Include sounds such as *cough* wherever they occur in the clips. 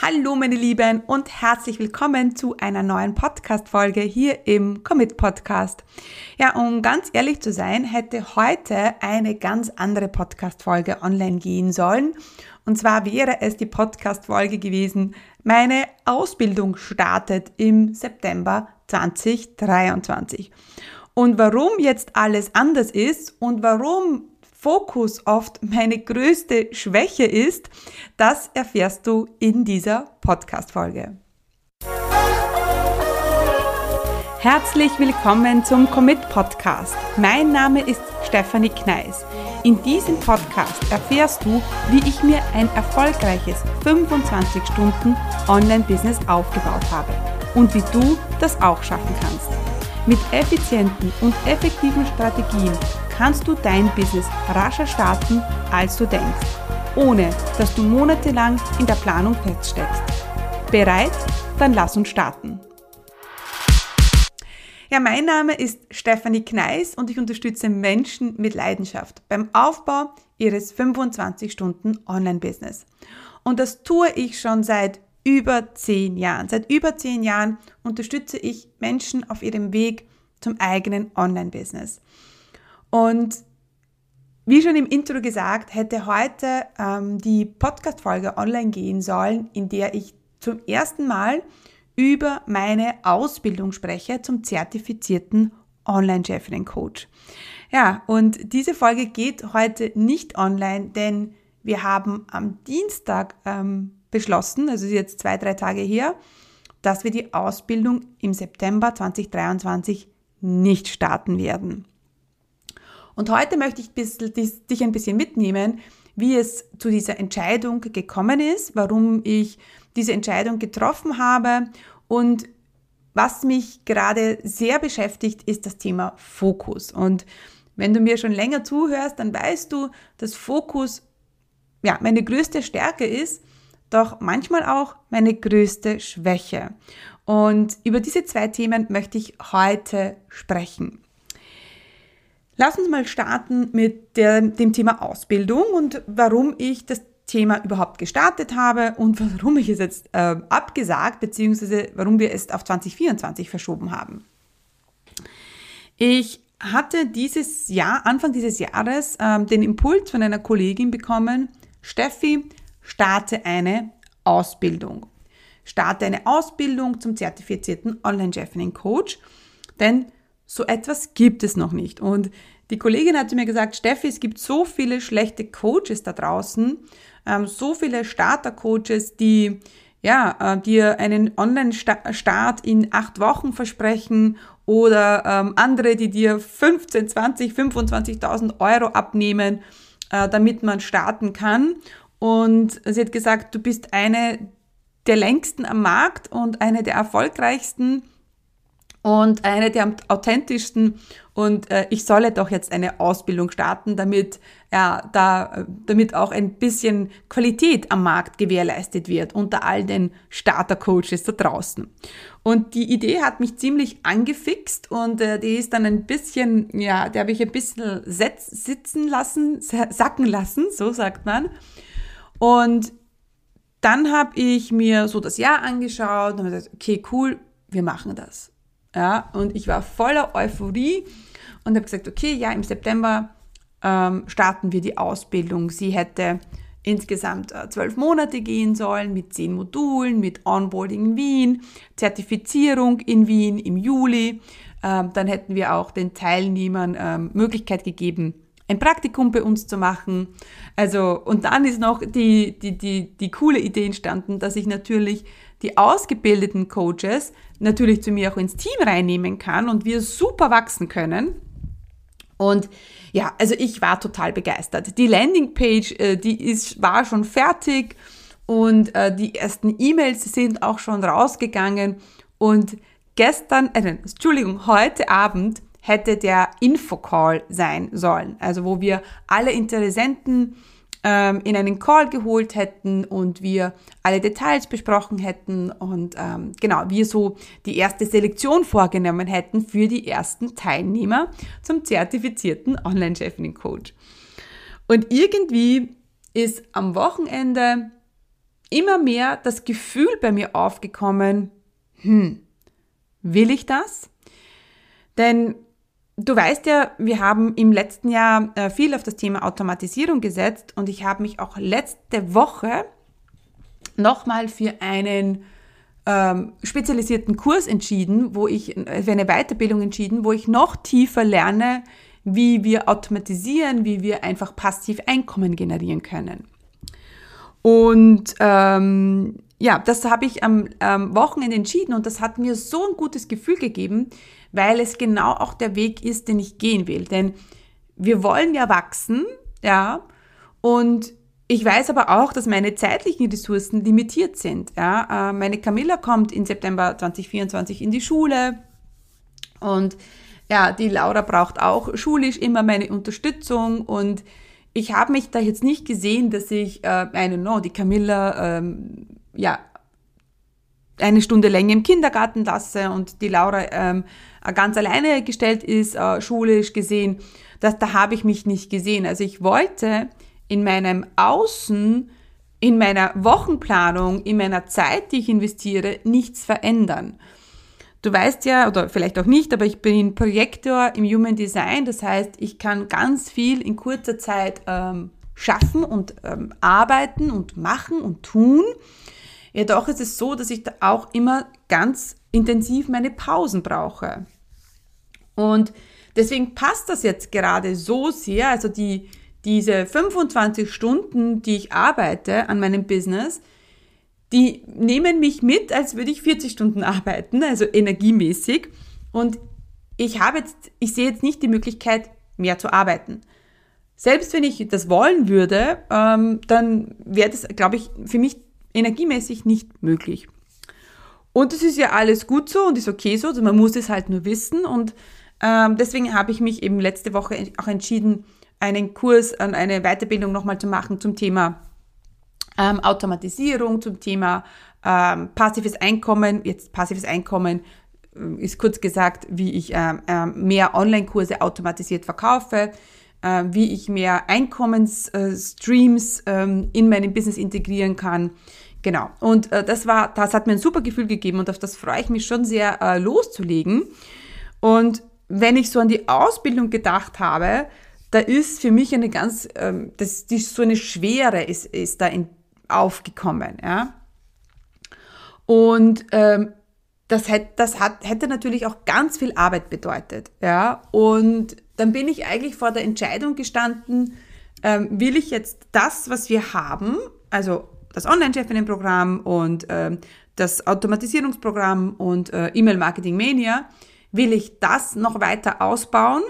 Hallo meine Lieben und herzlich willkommen zu einer neuen Podcast-Folge hier im Commit Podcast. Ja, um ganz ehrlich zu sein, hätte heute eine ganz andere Podcast-Folge online gehen sollen. Und zwar wäre es die Podcast-Folge gewesen, meine Ausbildung startet im September 2023. Und warum jetzt alles anders ist und warum Fokus oft meine größte Schwäche ist, das erfährst du in dieser Podcast-Folge. Herzlich willkommen zum Commit Podcast. Mein Name ist Stefanie Kneis. In diesem Podcast erfährst du, wie ich mir ein erfolgreiches 25 Stunden Online-Business aufgebaut habe und wie du das auch schaffen kannst. Mit effizienten und effektiven Strategien kannst du dein Business rascher starten, als du denkst, ohne dass du monatelang in der Planung feststeckst. Bereit? Dann lass uns starten. Ja, mein Name ist Stefanie Kneis und ich unterstütze Menschen mit Leidenschaft beim Aufbau ihres 25 Stunden Online-Business. Und das tue ich schon seit über zehn Jahren. Seit über zehn Jahren unterstütze ich Menschen auf ihrem Weg zum eigenen Online-Business. Und wie schon im Intro gesagt, hätte heute ähm, die Podcast-Folge online gehen sollen, in der ich zum ersten Mal über meine Ausbildung spreche zum zertifizierten Online-Chefinnen-Coach. Ja, und diese Folge geht heute nicht online, denn wir haben am Dienstag ähm, beschlossen, also jetzt zwei, drei Tage her, dass wir die Ausbildung im September 2023 nicht starten werden. Und heute möchte ich dich ein bisschen mitnehmen, wie es zu dieser Entscheidung gekommen ist, warum ich diese Entscheidung getroffen habe und was mich gerade sehr beschäftigt, ist das Thema Fokus. Und wenn du mir schon länger zuhörst, dann weißt du, dass Fokus ja meine größte Stärke ist, doch manchmal auch meine größte Schwäche. Und über diese zwei Themen möchte ich heute sprechen. Lass uns mal starten mit der, dem Thema Ausbildung und warum ich das Thema überhaupt gestartet habe und *laughs* warum ich es jetzt äh, abgesagt bzw. warum wir es auf 2024 verschoben haben. Ich hatte dieses Jahr, Anfang dieses Jahres, ähm, den Impuls von einer Kollegin bekommen, Steffi, starte eine Ausbildung. Starte eine Ausbildung zum zertifizierten Online-Chefinnen-Coach, denn so etwas gibt es noch nicht. Und die Kollegin hatte mir gesagt, Steffi, es gibt so viele schlechte Coaches da draußen, ähm, so viele Starter-Coaches, die ja, äh, dir einen Online-Start in acht Wochen versprechen oder ähm, andere, die dir 15, 20, 25.000 Euro abnehmen, äh, damit man starten kann. Und sie hat gesagt, du bist eine der längsten am Markt und eine der erfolgreichsten und eine der authentischsten und äh, ich solle doch jetzt eine Ausbildung starten, damit ja da damit auch ein bisschen Qualität am Markt gewährleistet wird unter all den Starter Coaches da draußen. Und die Idee hat mich ziemlich angefixt und äh, die ist dann ein bisschen ja, der habe ich ein bisschen sitzen lassen, sacken lassen, so sagt man. Und dann habe ich mir so das Jahr angeschaut und habe gesagt, okay, cool, wir machen das. Ja, und ich war voller Euphorie und habe gesagt, okay, ja, im September ähm, starten wir die Ausbildung. Sie hätte insgesamt äh, zwölf Monate gehen sollen mit zehn Modulen, mit Onboarding in Wien, Zertifizierung in Wien im Juli. Ähm, dann hätten wir auch den Teilnehmern ähm, Möglichkeit gegeben, ein Praktikum bei uns zu machen. Also, und dann ist noch die, die, die, die coole Idee entstanden, dass ich natürlich die ausgebildeten Coaches natürlich zu mir auch ins Team reinnehmen kann und wir super wachsen können. Und ja, also ich war total begeistert. Die Landingpage, äh, die ist, war schon fertig und äh, die ersten E-Mails sind auch schon rausgegangen. Und gestern, äh, Entschuldigung, heute Abend hätte der Infocall sein sollen. Also wo wir alle Interessenten ähm, in einen Call geholt hätten und wir alle Details besprochen hätten und ähm, genau, wir so die erste Selektion vorgenommen hätten für die ersten Teilnehmer zum zertifizierten Online-Chefinnen-Coach. Und irgendwie ist am Wochenende immer mehr das Gefühl bei mir aufgekommen, hm, will ich das? Denn du weißt ja, wir haben im letzten Jahr äh, viel auf das Thema Automatisierung gesetzt und ich habe mich auch letzte Woche nochmal für einen ähm, spezialisierten Kurs entschieden, wo ich, äh, für eine Weiterbildung entschieden, wo ich noch tiefer lerne, wie wir automatisieren, wie wir einfach passiv Einkommen generieren können. Und ähm, ja, das habe ich am, am Wochenende entschieden und das hat mir so ein gutes Gefühl gegeben, weil es genau auch der Weg ist, den ich gehen will. Denn wir wollen ja wachsen, ja, und ich weiß aber auch, dass meine zeitlichen Ressourcen limitiert sind. Ja. Äh, meine Camilla kommt im September 2024 in die Schule und ja, die Laura braucht auch schulisch immer meine Unterstützung und ich habe mich da jetzt nicht gesehen, dass ich äh, eine, no, die Camilla, ähm, ja, eine Stunde länger im Kindergarten lasse und die Laura ähm, ganz alleine gestellt ist, äh, schulisch gesehen. Das, da habe ich mich nicht gesehen. Also ich wollte in meinem Außen, in meiner Wochenplanung, in meiner Zeit, die ich investiere, nichts verändern. Du weißt ja, oder vielleicht auch nicht, aber ich bin Projektor im Human Design. Das heißt, ich kann ganz viel in kurzer Zeit ähm, schaffen und ähm, arbeiten und machen und tun. Jedoch ist es so, dass ich da auch immer ganz intensiv meine Pausen brauche. Und deswegen passt das jetzt gerade so sehr, also die, diese 25 Stunden, die ich arbeite an meinem Business, die nehmen mich mit, als würde ich 40 Stunden arbeiten, also energiemäßig. Und ich habe jetzt, ich sehe jetzt nicht die Möglichkeit, mehr zu arbeiten. Selbst wenn ich das wollen würde, ähm, dann wäre das, glaube ich, für mich energiemäßig nicht möglich. Und es ist ja alles gut so und ist okay so, also man muss es halt nur wissen. Und ähm, deswegen habe ich mich eben letzte Woche auch entschieden, einen Kurs, eine Weiterbildung nochmal zu machen zum Thema ähm, Automatisierung, zum Thema ähm, passives Einkommen. Jetzt passives Einkommen äh, ist kurz gesagt, wie ich ähm, äh, mehr Online-Kurse automatisiert verkaufe, äh, wie ich mehr Einkommensstreams äh, in meinem Business integrieren kann. Genau. Und äh, das war, das hat mir ein super Gefühl gegeben und auf das freue ich mich schon sehr äh, loszulegen. Und wenn ich so an die Ausbildung gedacht habe, da ist für mich eine ganz, ähm, das, die, so eine Schwere ist, ist da in, aufgekommen, ja. Und ähm, das, hätte, das hat, hätte natürlich auch ganz viel Arbeit bedeutet, ja. Und dann bin ich eigentlich vor der Entscheidung gestanden, ähm, will ich jetzt das, was wir haben, also das Online-Chefinnen-Programm und ähm, das Automatisierungsprogramm und äh, E-Mail-Marketing Mania, will ich das noch weiter ausbauen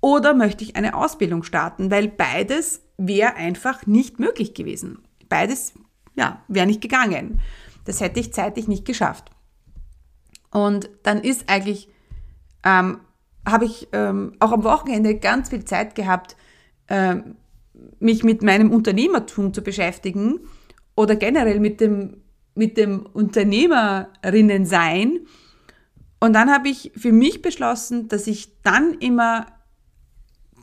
oder möchte ich eine Ausbildung starten? Weil beides wäre einfach nicht möglich gewesen. Beides, ja, wäre nicht gegangen. Das hätte ich zeitlich nicht geschafft. Und dann ist eigentlich, ähm, habe ich ähm, auch am Wochenende ganz viel Zeit gehabt, ähm, mich mit meinem Unternehmertum zu beschäftigen oder generell mit dem, mit dem Unternehmerinnen sein. Und dann habe ich für mich beschlossen, dass ich dann immer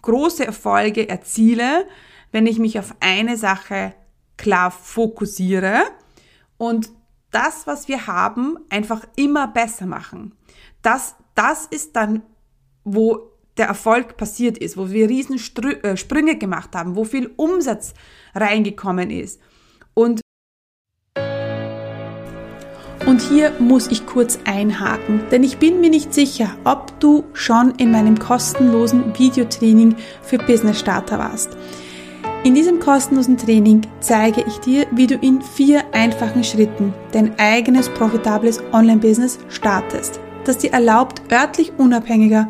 große Erfolge erziele, wenn ich mich auf eine Sache klar fokussiere und das, was wir haben, einfach immer besser machen. Das, das ist dann, wo der Erfolg passiert ist, wo wir riesen äh, Sprünge gemacht haben, wo viel Umsatz reingekommen ist. Und und hier muss ich kurz einhaken, denn ich bin mir nicht sicher, ob du schon in meinem kostenlosen Videotraining für Business Starter warst. In diesem kostenlosen Training zeige ich dir, wie du in vier einfachen Schritten dein eigenes profitables Online-Business startest, das dir erlaubt, örtlich unabhängiger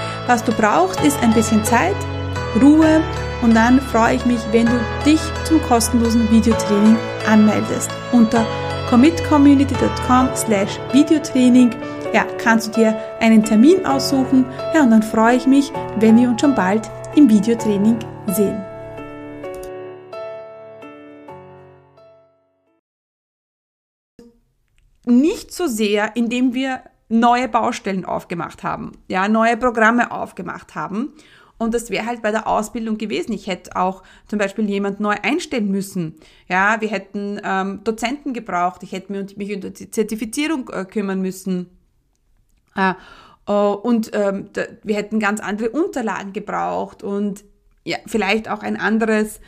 was du brauchst, ist ein bisschen Zeit, Ruhe und dann freue ich mich, wenn du dich zum kostenlosen Videotraining anmeldest. unter commitcommunity.com slash Videotraining ja, kannst du dir einen Termin aussuchen. Ja, und dann freue ich mich, wenn wir uns schon bald im Videotraining sehen. Nicht so sehr, indem wir neue Baustellen aufgemacht haben, ja, neue Programme aufgemacht haben. Und das wäre halt bei der Ausbildung gewesen. Ich hätte auch zum Beispiel jemand neu einstellen müssen. Ja, wir hätten ähm, Dozenten gebraucht. Ich hätte mich um die Zertifizierung äh, kümmern müssen. Äh, äh, und ähm, da, wir hätten ganz andere Unterlagen gebraucht und ja, vielleicht auch ein anderes,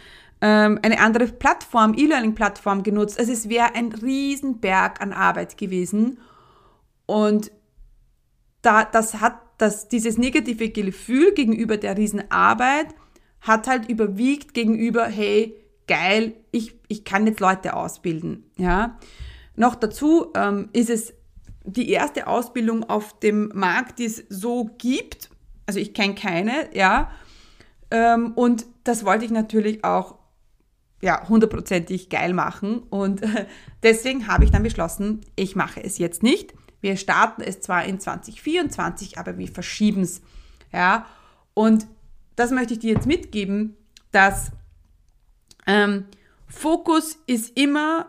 ähm, eine andere Plattform, E-Learning-Plattform genutzt. Also es wäre ein Riesenberg an Arbeit gewesen. Und da, das hat das, dieses negative Gefühl gegenüber der Riesenarbeit hat halt überwiegt gegenüber, hey, geil, ich, ich kann jetzt Leute ausbilden. Ja. Noch dazu ähm, ist es die erste Ausbildung auf dem Markt, die es so gibt. Also ich kenne keine, ja. Ähm, und das wollte ich natürlich auch ja, hundertprozentig geil machen. Und *laughs* deswegen habe ich dann beschlossen, ich mache es jetzt nicht. Wir starten es zwar in 2024, aber wir verschieben es. Ja, und das möchte ich dir jetzt mitgeben, dass ähm, Fokus ist immer,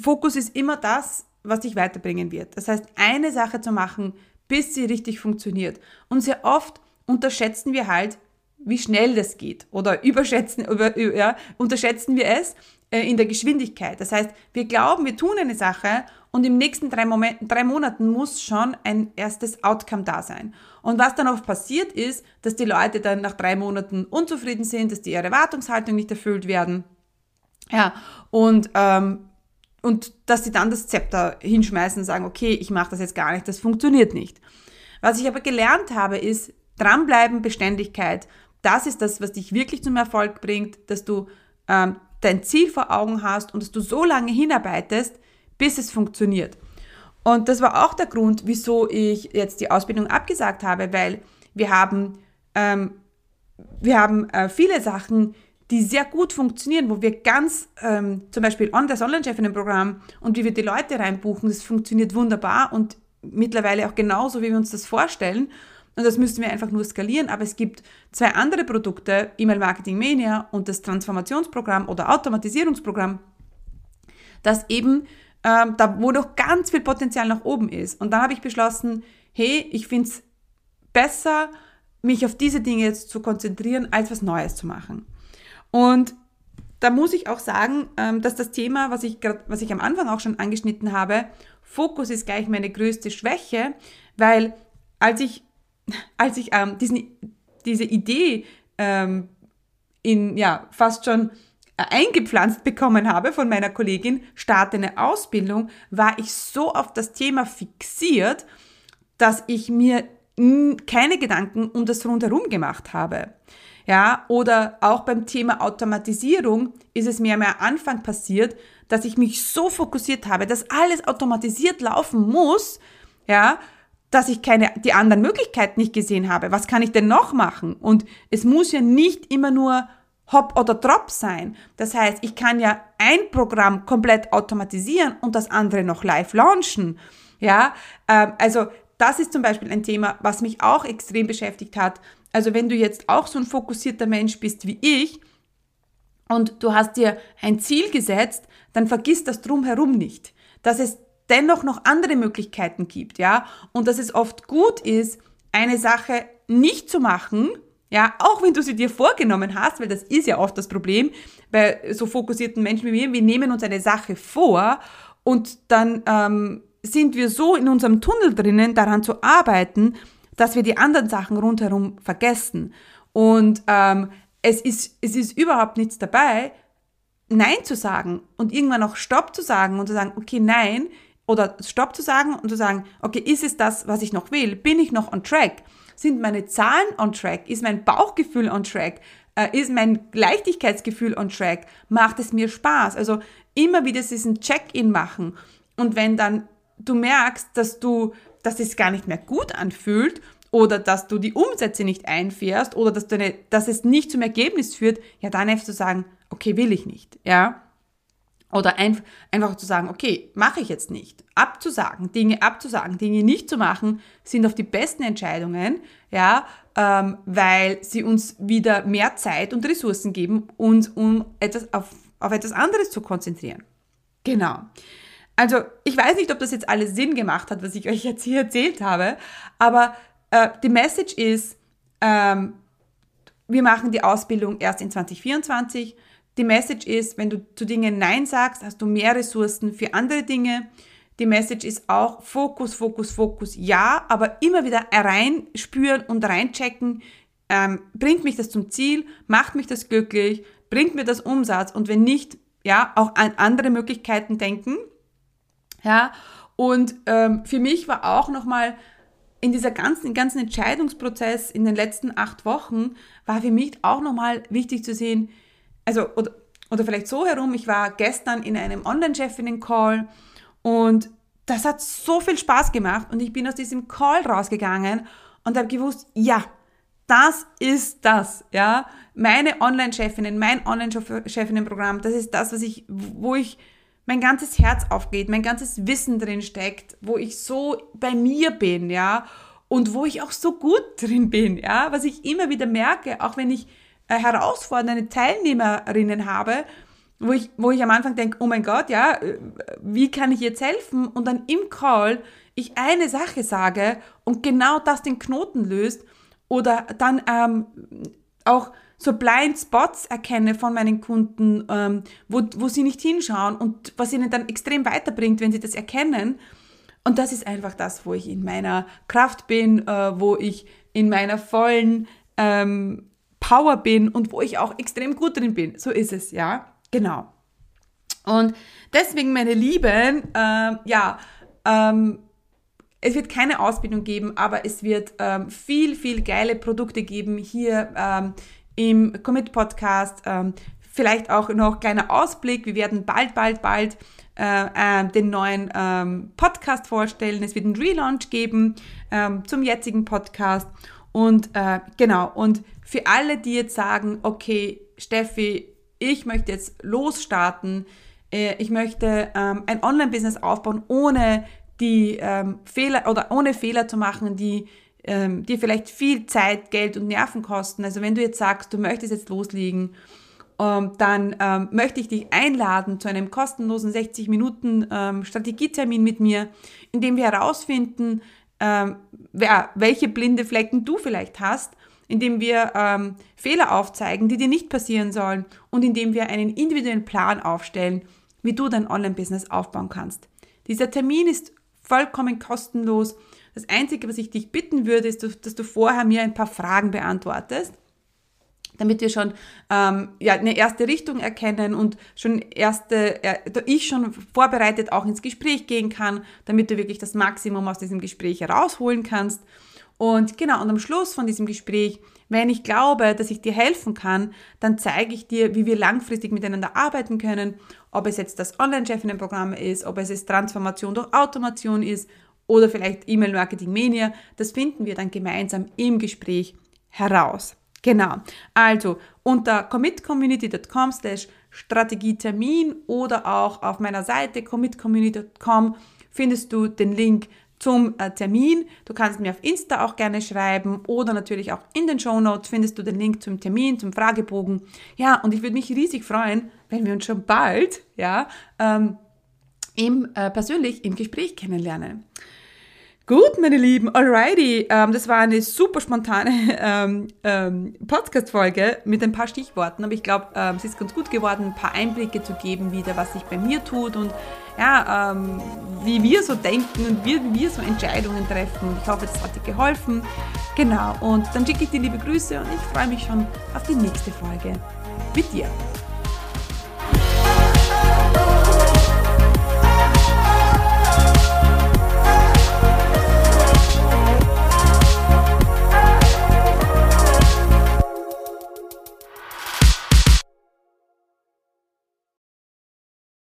Fokus ist immer das, was dich weiterbringen wird. Das heißt, eine Sache zu machen, bis sie richtig funktioniert. Und sehr oft unterschätzen wir halt, wie schnell das geht oder *laughs* überschätzen, über, ja, unterschätzen wir es äh, in der Geschwindigkeit. Das heißt, wir glauben, wir tun eine Sache und im nächsten drei, Moment, drei Monaten muss schon ein erstes Outcome da sein. Und was dann oft passiert ist, dass die Leute dann nach drei Monaten unzufrieden sind, dass die ihre Erwartungshaltung nicht erfüllt werden. Ja, und, ähm, und dass sie dann das Zepter hinschmeißen und sagen, okay, ich mache das jetzt gar nicht, das funktioniert nicht. Was ich aber gelernt habe, ist dranbleiben, Beständigkeit. Das ist das, was dich wirklich zum Erfolg bringt, dass du ähm, dein Ziel vor Augen hast und dass du so lange hinarbeitest, bis es funktioniert. Und das war auch der Grund, wieso ich jetzt die Ausbildung abgesagt habe, weil wir haben, ähm, wir haben äh, viele Sachen, die sehr gut funktionieren, wo wir ganz, ähm, zum Beispiel on das Online-Chefinnen-Programm und wie wir die Leute reinbuchen, das funktioniert wunderbar und mittlerweile auch genauso, wie wir uns das vorstellen. Und das müssen wir einfach nur skalieren. Aber es gibt zwei andere Produkte, E-Mail Marketing Mania und das Transformationsprogramm oder Automatisierungsprogramm, das eben ähm, da wo noch ganz viel Potenzial nach oben ist. Und dann habe ich beschlossen, hey, ich finde es besser, mich auf diese Dinge jetzt zu konzentrieren, als was Neues zu machen. Und da muss ich auch sagen, ähm, dass das Thema, was ich, grad, was ich am Anfang auch schon angeschnitten habe, Fokus ist gleich meine größte Schwäche, weil als ich, *laughs* als ich ähm, diesen, diese Idee ähm, in ja fast schon eingepflanzt bekommen habe von meiner Kollegin, starte eine Ausbildung, war ich so auf das Thema fixiert, dass ich mir keine Gedanken um das rundherum gemacht habe. Ja, oder auch beim Thema Automatisierung ist es mir am Anfang passiert, dass ich mich so fokussiert habe, dass alles automatisiert laufen muss, ja, dass ich keine, die anderen Möglichkeiten nicht gesehen habe. Was kann ich denn noch machen? Und es muss ja nicht immer nur Hop oder Drop sein. Das heißt, ich kann ja ein Programm komplett automatisieren und das andere noch live launchen. Ja, ähm, also das ist zum Beispiel ein Thema, was mich auch extrem beschäftigt hat. Also wenn du jetzt auch so ein fokussierter Mensch bist wie ich und du hast dir ein Ziel gesetzt, dann vergiss das drumherum nicht, dass es dennoch noch andere Möglichkeiten gibt, ja, und dass es oft gut ist, eine Sache nicht zu machen, ja, auch wenn du sie dir vorgenommen hast, weil das ist ja oft das Problem bei so fokussierten Menschen wie mir, wir nehmen uns eine Sache vor und dann ähm, sind wir so in unserem Tunnel drinnen, daran zu arbeiten, dass wir die anderen Sachen rundherum vergessen. Und ähm, es, ist, es ist überhaupt nichts dabei, Nein zu sagen und irgendwann auch Stopp zu sagen und zu sagen, okay, nein, oder Stopp zu sagen und zu sagen, okay, ist es das, was ich noch will? Bin ich noch on track? Sind meine Zahlen on track? Ist mein Bauchgefühl on track? Äh, ist mein Leichtigkeitsgefühl on track? Macht es mir Spaß? Also immer wieder diesen Check-in machen. Und wenn dann du merkst, dass du, dass es gar nicht mehr gut anfühlt oder dass du die Umsätze nicht einfährst oder dass, du eine, dass es nicht zum Ergebnis führt, ja, dann einfach zu sagen, okay, will ich nicht, ja. Oder ein, einfach zu sagen, okay, mache ich jetzt nicht. Abzusagen, Dinge abzusagen, Dinge nicht zu machen, sind oft die besten Entscheidungen, ja, ähm, weil sie uns wieder mehr Zeit und Ressourcen geben, uns um etwas auf, auf etwas anderes zu konzentrieren. Genau. Also ich weiß nicht, ob das jetzt alles Sinn gemacht hat, was ich euch jetzt hier erzählt habe, aber äh, die Message ist, ähm, wir machen die Ausbildung erst in 2024 die Message ist, wenn du zu Dingen Nein sagst, hast du mehr Ressourcen für andere Dinge. Die Message ist auch Fokus, Fokus, Fokus, ja, aber immer wieder reinspüren und reinchecken, ähm, bringt mich das zum Ziel, macht mich das glücklich, bringt mir das Umsatz? Und wenn nicht, ja, auch an andere Möglichkeiten denken. Ja, und ähm, für mich war auch nochmal in dieser ganzen, ganzen Entscheidungsprozess in den letzten acht Wochen, war für mich auch nochmal wichtig zu sehen, also, oder, oder vielleicht so herum, ich war gestern in einem Online-Chefinnen-Call und das hat so viel Spaß gemacht und ich bin aus diesem Call rausgegangen und habe gewusst, ja, das ist das, ja. Meine Online-Chefinnen, mein Online-Chefinnen-Programm, das ist das, was ich, wo ich mein ganzes Herz aufgeht, mein ganzes Wissen drin steckt, wo ich so bei mir bin, ja. Und wo ich auch so gut drin bin, ja. Was ich immer wieder merke, auch wenn ich herausfordernde Teilnehmerinnen habe, wo ich, wo ich am Anfang denke, oh mein Gott, ja, äh, wie kann ich jetzt helfen? Und dann im Call ich eine Sache sage und genau das den Knoten löst oder dann ähm, auch so Blind Spots erkenne von meinen Kunden, ähm, wo, wo sie nicht hinschauen und was ihnen dann extrem weiterbringt, wenn sie das erkennen. Und das ist einfach das, wo ich in meiner Kraft bin, äh, wo ich in meiner vollen ähm, Power bin und wo ich auch extrem gut drin bin. So ist es, ja. Genau. Und deswegen, meine Lieben, ähm, ja, ähm, es wird keine Ausbildung geben, aber es wird ähm, viel, viel geile Produkte geben hier ähm, im Commit Podcast. Ähm, vielleicht auch noch kleiner Ausblick. Wir werden bald, bald, bald äh, äh, den neuen ähm, Podcast vorstellen. Es wird einen Relaunch geben ähm, zum jetzigen Podcast. Und äh, genau, und für alle, die jetzt sagen, okay, Steffi, ich möchte jetzt losstarten, äh, ich möchte ähm, ein Online-Business aufbauen, ohne die ähm, Fehler oder ohne Fehler zu machen, die ähm, dir vielleicht viel Zeit, Geld und Nerven kosten. Also wenn du jetzt sagst, du möchtest jetzt loslegen, ähm, dann ähm, möchte ich dich einladen zu einem kostenlosen 60 Minuten ähm, Strategietermin mit mir, in dem wir herausfinden, ähm, wer, welche blinde Flecken du vielleicht hast, indem wir ähm, Fehler aufzeigen, die dir nicht passieren sollen und indem wir einen individuellen Plan aufstellen, wie du dein Online-Business aufbauen kannst. Dieser Termin ist vollkommen kostenlos. Das Einzige, was ich dich bitten würde, ist, dass du vorher mir ein paar Fragen beantwortest damit wir schon ähm, ja, eine erste Richtung erkennen und schon erste, äh, ich schon vorbereitet auch ins Gespräch gehen kann, damit du wirklich das Maximum aus diesem Gespräch herausholen kannst. Und genau, und am Schluss von diesem Gespräch, wenn ich glaube, dass ich dir helfen kann, dann zeige ich dir, wie wir langfristig miteinander arbeiten können, ob es jetzt das Online-Chefinnen-Programm ist, ob es jetzt Transformation durch Automation ist oder vielleicht E-Mail-Marketing-Mania. Das finden wir dann gemeinsam im Gespräch heraus. Genau. Also unter commitcommunity.com slash Strategietermin oder auch auf meiner Seite commitcommunity.com findest du den Link zum äh, Termin. Du kannst mir auf Insta auch gerne schreiben oder natürlich auch in den Show Notes findest du den Link zum Termin, zum Fragebogen. Ja, und ich würde mich riesig freuen, wenn wir uns schon bald, ja, ähm, im, äh, persönlich im Gespräch kennenlernen. Gut, meine Lieben, alrighty. Ähm, das war eine super spontane *laughs* ähm, ähm, Podcast-Folge mit ein paar Stichworten, aber ich glaube, ähm, es ist ganz gut geworden, ein paar Einblicke zu geben, wieder, was sich bei mir tut und ja, ähm, wie wir so denken und wie, wie wir so Entscheidungen treffen. Ich hoffe, das hat dir geholfen. Genau, und dann schicke ich dir liebe Grüße und ich freue mich schon auf die nächste Folge mit dir.